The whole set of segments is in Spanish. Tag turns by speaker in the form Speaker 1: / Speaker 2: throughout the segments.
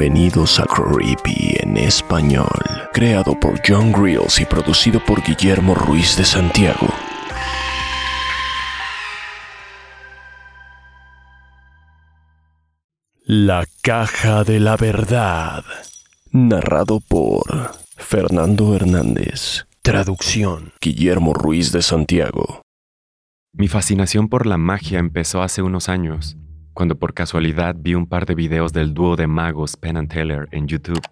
Speaker 1: Bienvenidos a Creepy en español, creado por John Grills y producido por Guillermo Ruiz de Santiago. La Caja de la Verdad, narrado por Fernando Hernández. Traducción, Guillermo Ruiz de Santiago.
Speaker 2: Mi fascinación por la magia empezó hace unos años, cuando por casualidad vi un par de videos del dúo de magos Penn and Teller en YouTube.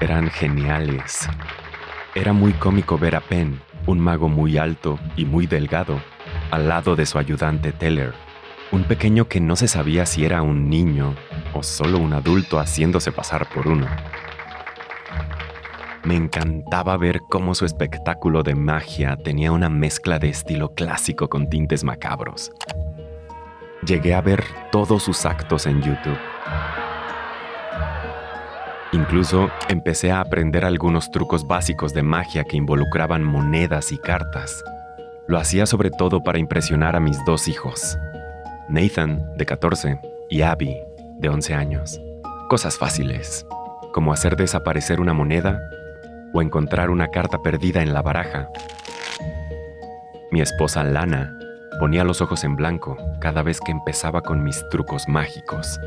Speaker 2: Eran geniales. Era muy cómico ver a Penn, un mago muy alto y muy delgado, al lado de su ayudante Teller, un pequeño que no se sabía si era un niño o solo un adulto haciéndose pasar por uno. Me encantaba ver cómo su espectáculo de magia tenía una mezcla de estilo clásico con tintes macabros. Llegué a ver todos sus actos en YouTube. Incluso empecé a aprender algunos trucos básicos de magia que involucraban monedas y cartas. Lo hacía sobre todo para impresionar a mis dos hijos, Nathan, de 14, y Abby, de 11 años. Cosas fáciles, como hacer desaparecer una moneda o encontrar una carta perdida en la baraja. Mi esposa Lana ponía los ojos en blanco cada vez que empezaba con mis trucos mágicos.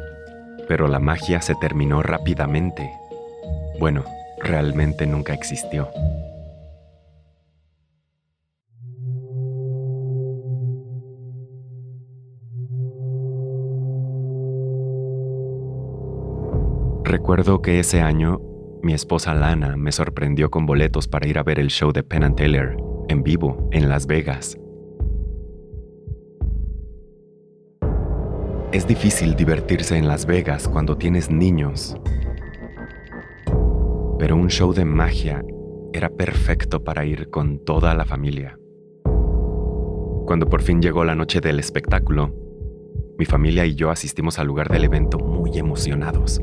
Speaker 2: Pero la magia se terminó rápidamente. Bueno, realmente nunca existió. Recuerdo que ese año mi esposa Lana me sorprendió con boletos para ir a ver el show de Penn and Teller en vivo en Las Vegas. Es difícil divertirse en Las Vegas cuando tienes niños, pero un show de magia era perfecto para ir con toda la familia. Cuando por fin llegó la noche del espectáculo, mi familia y yo asistimos al lugar del evento muy emocionados.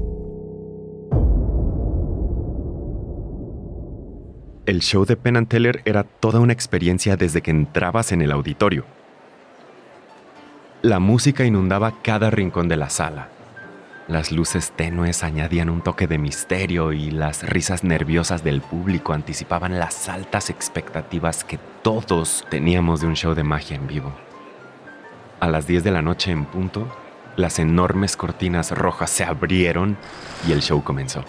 Speaker 2: El show de Penn and Teller era toda una experiencia desde que entrabas en el auditorio. La música inundaba cada rincón de la sala. Las luces tenues añadían un toque de misterio y las risas nerviosas del público anticipaban las altas expectativas que todos teníamos de un show de magia en vivo. A las 10 de la noche en punto, las enormes cortinas rojas se abrieron y el show comenzó.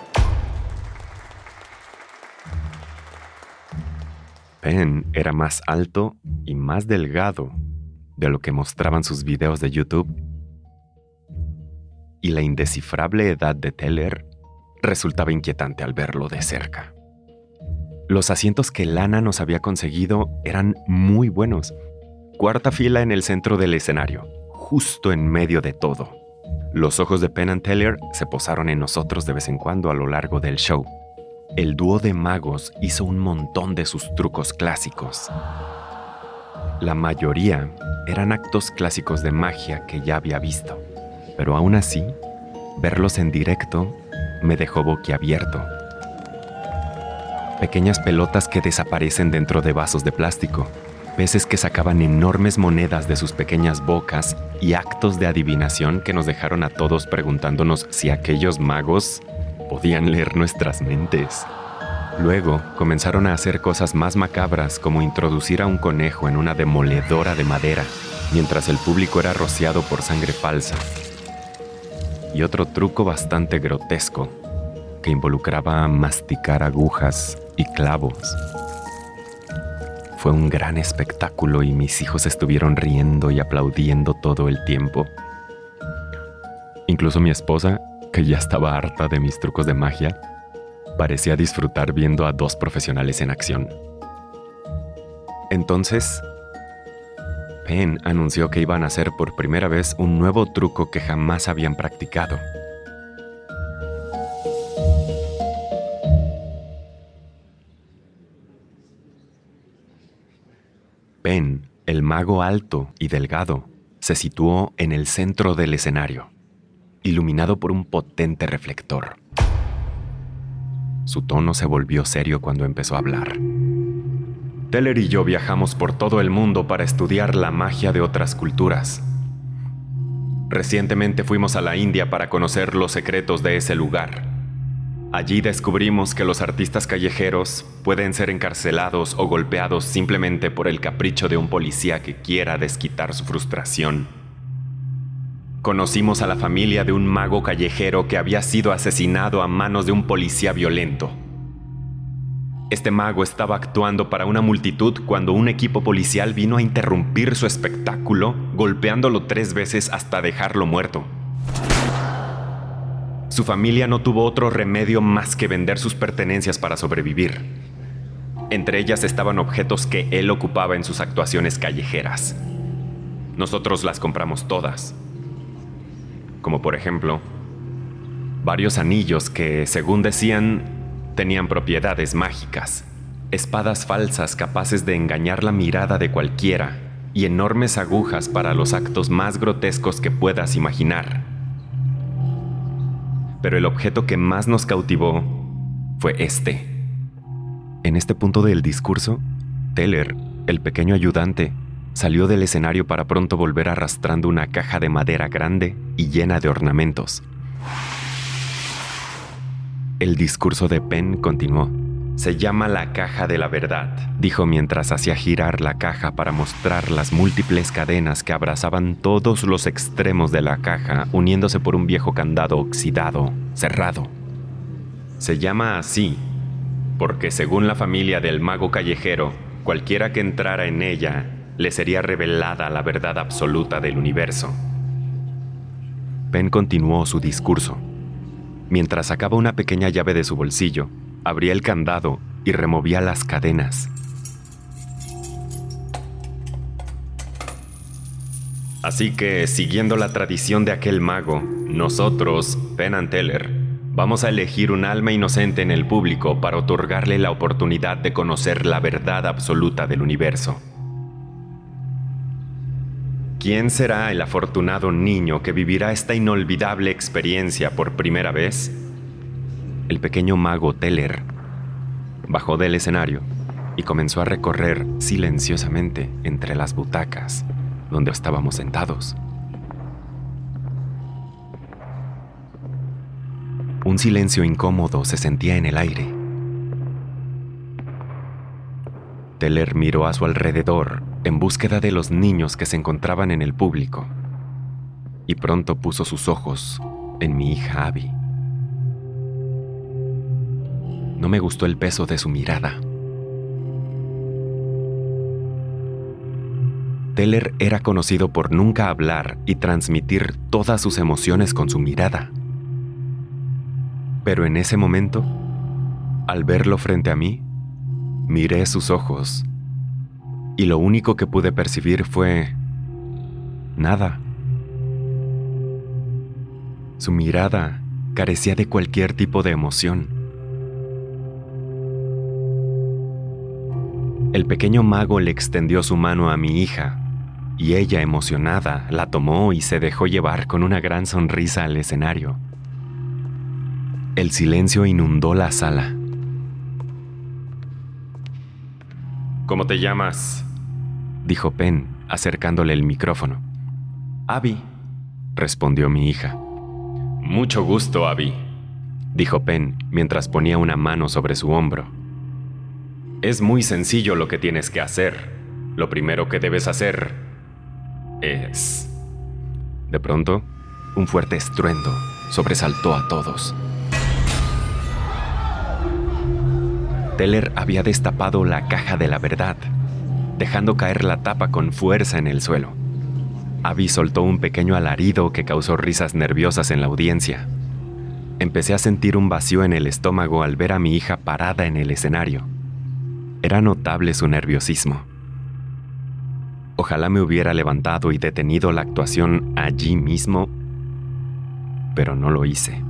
Speaker 2: Penn era más alto y más delgado de lo que mostraban sus videos de YouTube. Y la indescifrable edad de Teller resultaba inquietante al verlo de cerca. Los asientos que Lana nos había conseguido eran muy buenos. Cuarta fila en el centro del escenario, justo en medio de todo. Los ojos de Penn and Teller se posaron en nosotros de vez en cuando a lo largo del show. El dúo de magos hizo un montón de sus trucos clásicos. La mayoría eran actos clásicos de magia que ya había visto, pero aún así, verlos en directo me dejó boquiabierto. Pequeñas pelotas que desaparecen dentro de vasos de plástico, peces que sacaban enormes monedas de sus pequeñas bocas y actos de adivinación que nos dejaron a todos preguntándonos si aquellos magos podían leer nuestras mentes. Luego comenzaron a hacer cosas más macabras como introducir a un conejo en una demoledora de madera, mientras el público era rociado por sangre falsa. y otro truco bastante grotesco que involucraba masticar agujas y clavos. Fue un gran espectáculo y mis hijos estuvieron riendo y aplaudiendo todo el tiempo. Incluso mi esposa, que ya estaba harta de mis trucos de magia, parecía disfrutar viendo a dos profesionales en acción. Entonces, Penn anunció que iban a hacer por primera vez un nuevo truco que jamás habían practicado. Penn, el mago alto y delgado, se situó en el centro del escenario, iluminado por un potente reflector. Su tono se volvió serio cuando empezó a hablar. Teller y yo viajamos por todo el mundo para estudiar la magia de otras culturas. Recientemente fuimos a la India para conocer los secretos de ese lugar. Allí descubrimos que los artistas callejeros pueden ser encarcelados o golpeados simplemente por el capricho de un policía que quiera desquitar su frustración. Conocimos a la familia de un mago callejero que había sido asesinado a manos de un policía violento. Este mago estaba actuando para una multitud cuando un equipo policial vino a interrumpir su espectáculo, golpeándolo tres veces hasta dejarlo muerto. Su familia no tuvo otro remedio más que vender sus pertenencias para sobrevivir. Entre ellas estaban objetos que él ocupaba en sus actuaciones callejeras. Nosotros las compramos todas. Como por ejemplo, varios anillos que, según decían, tenían propiedades mágicas, espadas falsas capaces de engañar la mirada de cualquiera y enormes agujas para los actos más grotescos que puedas imaginar. Pero el objeto que más nos cautivó fue este. En este punto del discurso, Teller, el pequeño ayudante, salió del escenario para pronto volver arrastrando una caja de madera grande y llena de ornamentos. El discurso de Penn continuó. Se llama la caja de la verdad, dijo mientras hacía girar la caja para mostrar las múltiples cadenas que abrazaban todos los extremos de la caja, uniéndose por un viejo candado oxidado, cerrado. Se llama así porque según la familia del mago callejero, cualquiera que entrara en ella le sería revelada la verdad absoluta del universo. Penn continuó su discurso. Mientras sacaba una pequeña llave de su bolsillo, abría el candado y removía las cadenas. Así que, siguiendo la tradición de aquel mago, nosotros, Penn and Teller, vamos a elegir un alma inocente en el público para otorgarle la oportunidad de conocer la verdad absoluta del universo. ¿Quién será el afortunado niño que vivirá esta inolvidable experiencia por primera vez? El pequeño mago Teller bajó del escenario y comenzó a recorrer silenciosamente entre las butacas donde estábamos sentados. Un silencio incómodo se sentía en el aire. Teller miró a su alrededor en búsqueda de los niños que se encontraban en el público y pronto puso sus ojos en mi hija Abby. No me gustó el peso de su mirada. Teller era conocido por nunca hablar y transmitir todas sus emociones con su mirada. Pero en ese momento, al verlo frente a mí, Miré sus ojos y lo único que pude percibir fue nada. Su mirada carecía de cualquier tipo de emoción. El pequeño mago le extendió su mano a mi hija y ella, emocionada, la tomó y se dejó llevar con una gran sonrisa al escenario. El silencio inundó la sala. ¿Cómo te llamas? Dijo Penn, acercándole el micrófono. Abby, respondió mi hija. Mucho gusto, Abby, dijo Penn mientras ponía una mano sobre su hombro. Es muy sencillo lo que tienes que hacer. Lo primero que debes hacer es... De pronto, un fuerte estruendo sobresaltó a todos. Teller había destapado la caja de la verdad, dejando caer la tapa con fuerza en el suelo. Abby soltó un pequeño alarido que causó risas nerviosas en la audiencia. Empecé a sentir un vacío en el estómago al ver a mi hija parada en el escenario. Era notable su nerviosismo. Ojalá me hubiera levantado y detenido la actuación allí mismo, pero no lo hice.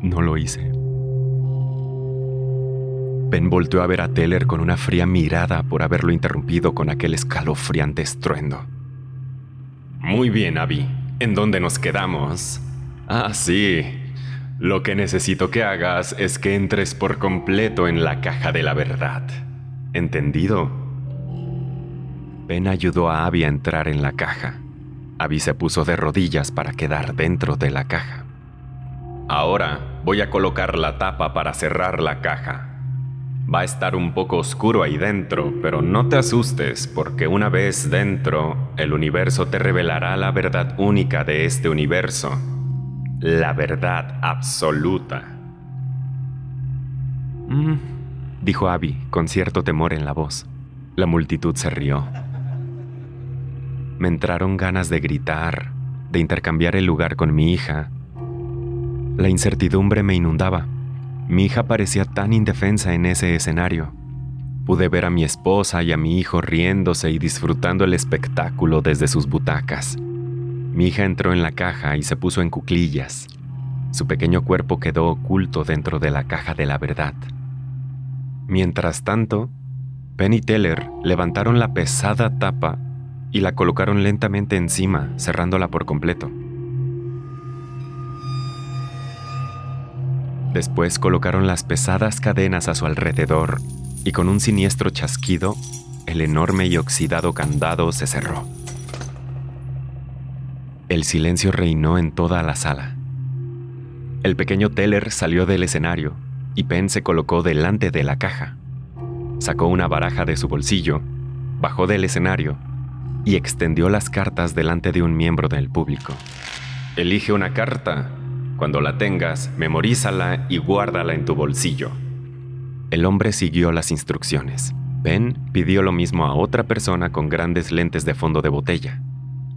Speaker 2: No lo hice. Ben volteó a ver a Teller con una fría mirada por haberlo interrumpido con aquel escalofriante estruendo. Muy bien, Abby. ¿En dónde nos quedamos? Ah, sí. Lo que necesito que hagas es que entres por completo en la caja de la verdad. ¿Entendido? Ben ayudó a Abby a entrar en la caja. Abby se puso de rodillas para quedar dentro de la caja. Ahora voy a colocar la tapa para cerrar la caja. Va a estar un poco oscuro ahí dentro, pero no te asustes porque una vez dentro, el universo te revelará la verdad única de este universo, la verdad absoluta. Mm, dijo Abby con cierto temor en la voz. La multitud se rió. Me entraron ganas de gritar, de intercambiar el lugar con mi hija. La incertidumbre me inundaba. Mi hija parecía tan indefensa en ese escenario. Pude ver a mi esposa y a mi hijo riéndose y disfrutando el espectáculo desde sus butacas. Mi hija entró en la caja y se puso en cuclillas. Su pequeño cuerpo quedó oculto dentro de la caja de la verdad. Mientras tanto, Penny y Teller levantaron la pesada tapa y la colocaron lentamente encima, cerrándola por completo. Después colocaron las pesadas cadenas a su alrededor y con un siniestro chasquido, el enorme y oxidado candado se cerró. El silencio reinó en toda la sala. El pequeño Teller salió del escenario y Penn se colocó delante de la caja. Sacó una baraja de su bolsillo, bajó del escenario y extendió las cartas delante de un miembro del público. Elige una carta, cuando la tengas, memorízala y guárdala en tu bolsillo. El hombre siguió las instrucciones. Ben pidió lo mismo a otra persona con grandes lentes de fondo de botella.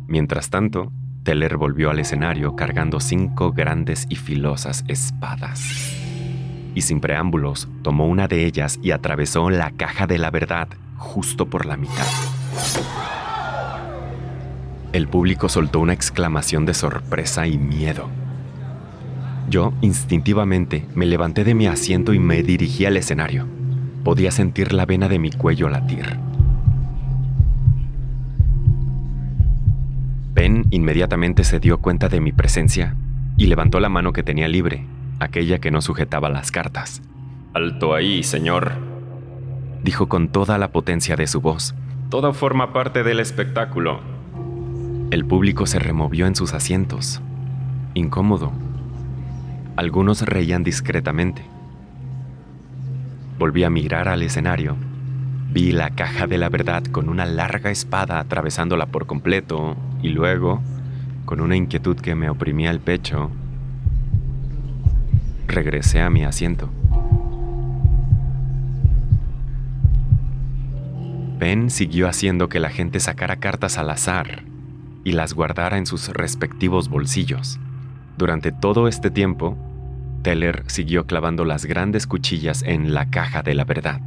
Speaker 2: Mientras tanto, Teller volvió al escenario cargando cinco grandes y filosas espadas. Y sin preámbulos, tomó una de ellas y atravesó la caja de la verdad justo por la mitad. El público soltó una exclamación de sorpresa y miedo. Yo, instintivamente, me levanté de mi asiento y me dirigí al escenario. Podía sentir la vena de mi cuello latir. Ben inmediatamente se dio cuenta de mi presencia y levantó la mano que tenía libre, aquella que no sujetaba las cartas. Alto ahí, señor, dijo con toda la potencia de su voz. Todo forma parte del espectáculo. El público se removió en sus asientos, incómodo, algunos reían discretamente. Volví a mirar al escenario. Vi la caja de la verdad con una larga espada atravesándola por completo y luego, con una inquietud que me oprimía el pecho, regresé a mi asiento. Ben siguió haciendo que la gente sacara cartas al azar y las guardara en sus respectivos bolsillos. Durante todo este tiempo, Teller siguió clavando las grandes cuchillas en la caja de la verdad.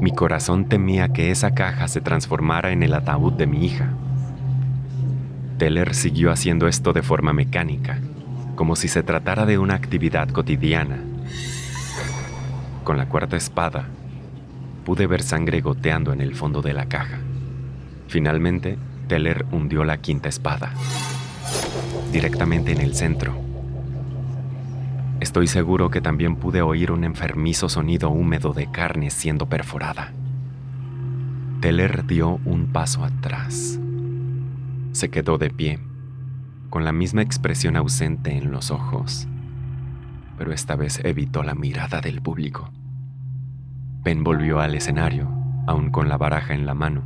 Speaker 2: Mi corazón temía que esa caja se transformara en el ataúd de mi hija. Teller siguió haciendo esto de forma mecánica, como si se tratara de una actividad cotidiana. Con la cuarta espada, pude ver sangre goteando en el fondo de la caja. Finalmente, Teller hundió la quinta espada directamente en el centro. Estoy seguro que también pude oír un enfermizo sonido húmedo de carne siendo perforada. Teller dio un paso atrás. Se quedó de pie, con la misma expresión ausente en los ojos, pero esta vez evitó la mirada del público. Ben volvió al escenario, aún con la baraja en la mano.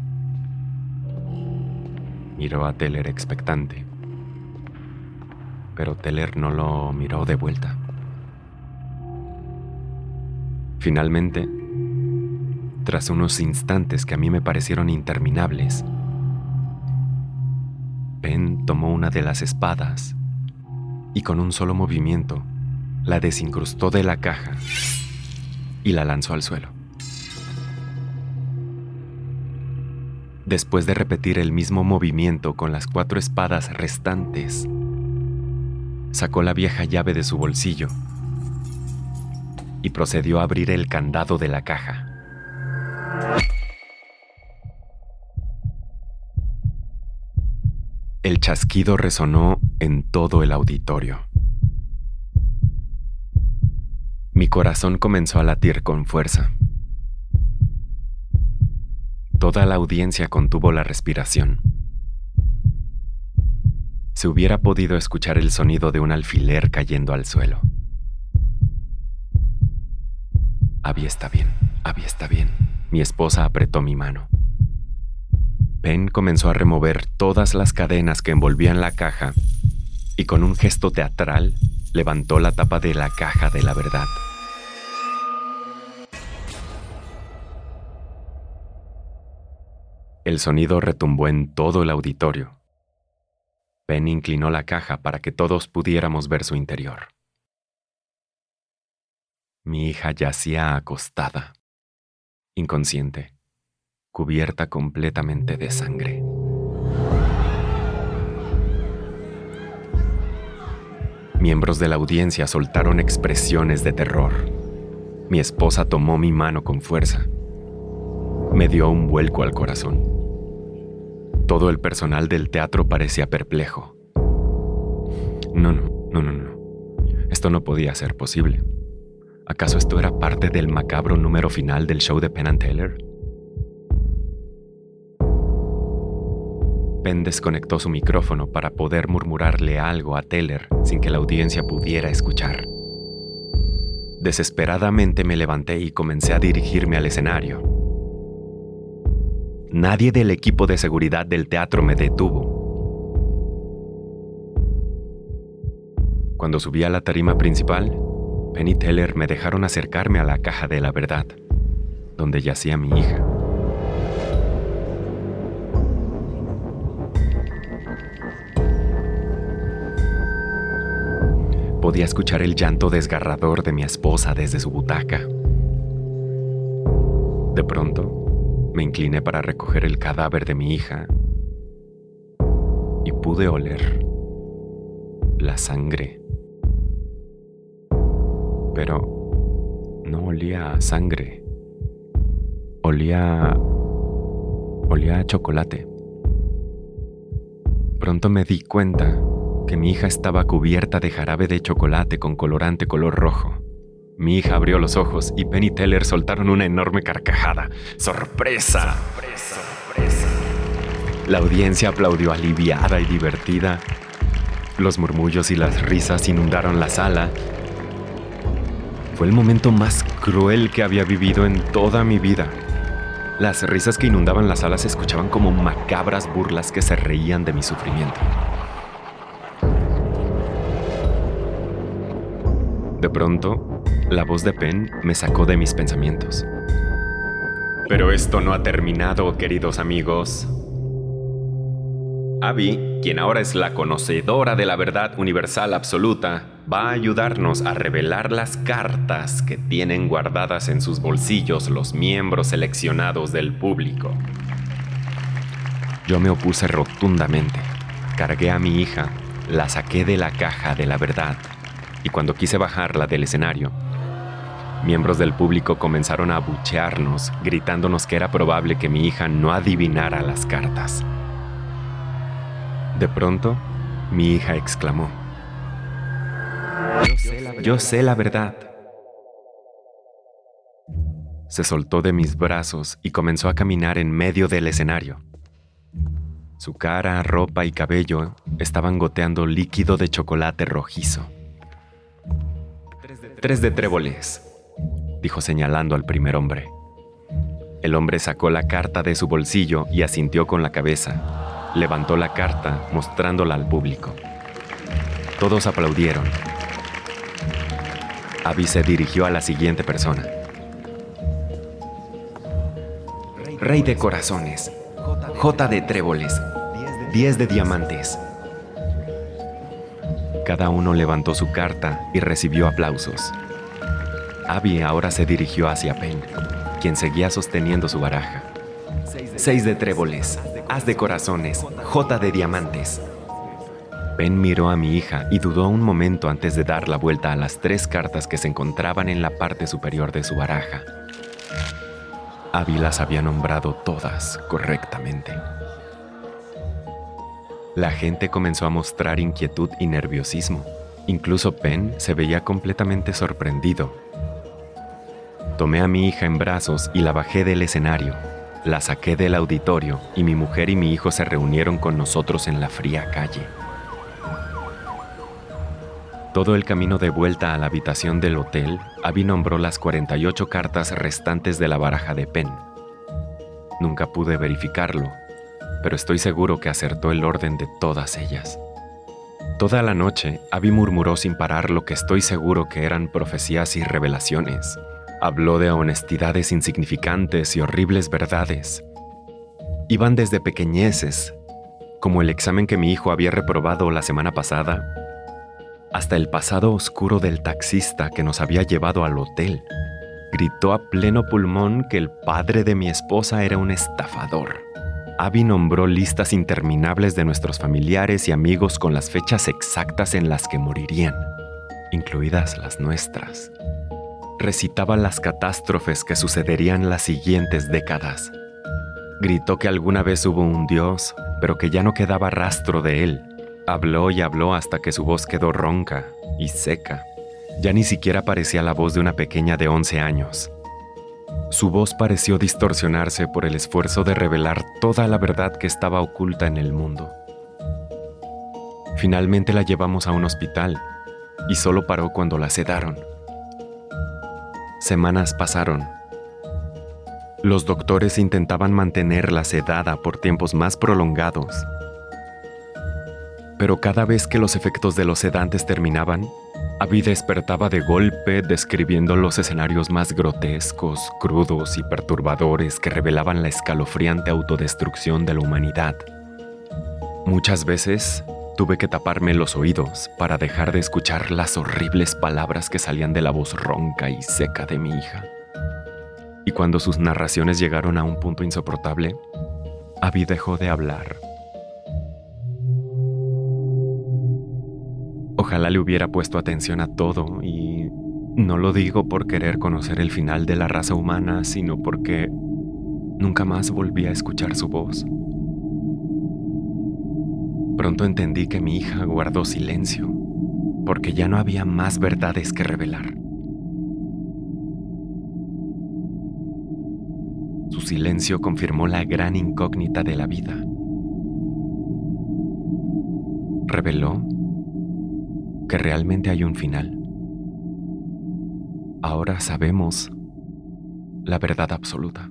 Speaker 2: Miró a Teller expectante pero Teller no lo miró de vuelta. Finalmente, tras unos instantes que a mí me parecieron interminables, Ben tomó una de las espadas y con un solo movimiento la desincrustó de la caja y la lanzó al suelo. Después de repetir el mismo movimiento con las cuatro espadas restantes, sacó la vieja llave de su bolsillo y procedió a abrir el candado de la caja. El chasquido resonó en todo el auditorio. Mi corazón comenzó a latir con fuerza. Toda la audiencia contuvo la respiración. Se hubiera podido escuchar el sonido de un alfiler cayendo al suelo. Abby está bien, Abby está bien. Mi esposa apretó mi mano. Ben comenzó a remover todas las cadenas que envolvían la caja y con un gesto teatral levantó la tapa de la caja de la verdad. El sonido retumbó en todo el auditorio. Ben inclinó la caja para que todos pudiéramos ver su interior. Mi hija yacía acostada, inconsciente, cubierta completamente de sangre. Miembros de la audiencia soltaron expresiones de terror. Mi esposa tomó mi mano con fuerza. Me dio un vuelco al corazón. Todo el personal del teatro parecía perplejo. No, no, no, no, no. Esto no podía ser posible. ¿Acaso esto era parte del macabro número final del show de Penn and Taylor? Penn desconectó su micrófono para poder murmurarle algo a Taylor sin que la audiencia pudiera escuchar. Desesperadamente me levanté y comencé a dirigirme al escenario. Nadie del equipo de seguridad del teatro me detuvo. Cuando subí a la tarima principal, Penny Teller me dejaron acercarme a la caja de la verdad, donde yacía mi hija. Podía escuchar el llanto desgarrador de mi esposa desde su butaca. De pronto, me incliné para recoger el cadáver de mi hija y pude oler la sangre. Pero no olía a sangre. Olía... olía a chocolate. Pronto me di cuenta que mi hija estaba cubierta de jarabe de chocolate con colorante color rojo. Mi hija abrió los ojos y Penny Teller soltaron una enorme carcajada. ¡Sorpresa! ¡Sorpresa! La audiencia aplaudió aliviada y divertida. Los murmullos y las risas inundaron la sala. Fue el momento más cruel que había vivido en toda mi vida. Las risas que inundaban la sala se escuchaban como macabras burlas que se reían de mi sufrimiento. De pronto, la voz de Penn me sacó de mis pensamientos. Pero esto no ha terminado, queridos amigos. Abby, quien ahora es la conocedora de la verdad universal absoluta, va a ayudarnos a revelar las cartas que tienen guardadas en sus bolsillos los miembros seleccionados del público. Yo me opuse rotundamente. Cargué a mi hija, la saqué de la caja de la verdad y cuando quise bajarla del escenario, miembros del público comenzaron a abuchearnos, gritándonos que era probable que mi hija no adivinara las cartas. De pronto, mi hija exclamó, Yo sé la verdad. Se soltó de mis brazos y comenzó a caminar en medio del escenario. Su cara, ropa y cabello estaban goteando líquido de chocolate rojizo. Tres de tréboles, dijo señalando al primer hombre. El hombre sacó la carta de su bolsillo y asintió con la cabeza. Levantó la carta mostrándola al público. Todos aplaudieron. Abby se dirigió a la siguiente persona. Rey de corazones, J de tréboles, 10 de diamantes. Cada uno levantó su carta y recibió aplausos. Abby ahora se dirigió hacia Penn, quien seguía sosteniendo su baraja. 6 de tréboles, As de corazones, J de diamantes. Ben miró a mi hija y dudó un momento antes de dar la vuelta a las tres cartas que se encontraban en la parte superior de su baraja. Abby las había nombrado todas correctamente. La gente comenzó a mostrar inquietud y nerviosismo. Incluso Penn se veía completamente sorprendido. Tomé a mi hija en brazos y la bajé del escenario. La saqué del auditorio y mi mujer y mi hijo se reunieron con nosotros en la fría calle. Todo el camino de vuelta a la habitación del hotel, Abby nombró las 48 cartas restantes de la baraja de Penn. Nunca pude verificarlo, pero estoy seguro que acertó el orden de todas ellas. Toda la noche, Abby murmuró sin parar lo que estoy seguro que eran profecías y revelaciones. Habló de honestidades insignificantes y horribles verdades. Iban desde pequeñeces, como el examen que mi hijo había reprobado la semana pasada, hasta el pasado oscuro del taxista que nos había llevado al hotel. Gritó a pleno pulmón que el padre de mi esposa era un estafador. Abby nombró listas interminables de nuestros familiares y amigos con las fechas exactas en las que morirían, incluidas las nuestras. Recitaba las catástrofes que sucederían las siguientes décadas. Gritó que alguna vez hubo un Dios, pero que ya no quedaba rastro de él Habló y habló hasta que su voz quedó ronca y seca. Ya ni siquiera parecía la voz de una pequeña de 11 años. Su voz pareció distorsionarse por el esfuerzo de revelar toda la verdad que estaba oculta en el mundo. Finalmente la llevamos a un hospital y solo paró cuando la sedaron. Semanas pasaron. Los doctores intentaban mantenerla sedada por tiempos más prolongados pero cada vez que los efectos de los sedantes terminaban, Abby despertaba de golpe describiendo los escenarios más grotescos, crudos y perturbadores que revelaban la escalofriante autodestrucción de la humanidad. Muchas veces tuve que taparme los oídos para dejar de escuchar las horribles palabras que salían de la voz ronca y seca de mi hija. Y cuando sus narraciones llegaron a un punto insoportable, Abby dejó de hablar Ojalá le hubiera puesto atención a todo y no lo digo por querer conocer el final de la raza humana, sino porque nunca más volví a escuchar su voz. Pronto entendí que mi hija guardó silencio, porque ya no había más verdades que revelar. Su silencio confirmó la gran incógnita de la vida. Reveló que realmente hay un final. Ahora sabemos la verdad absoluta.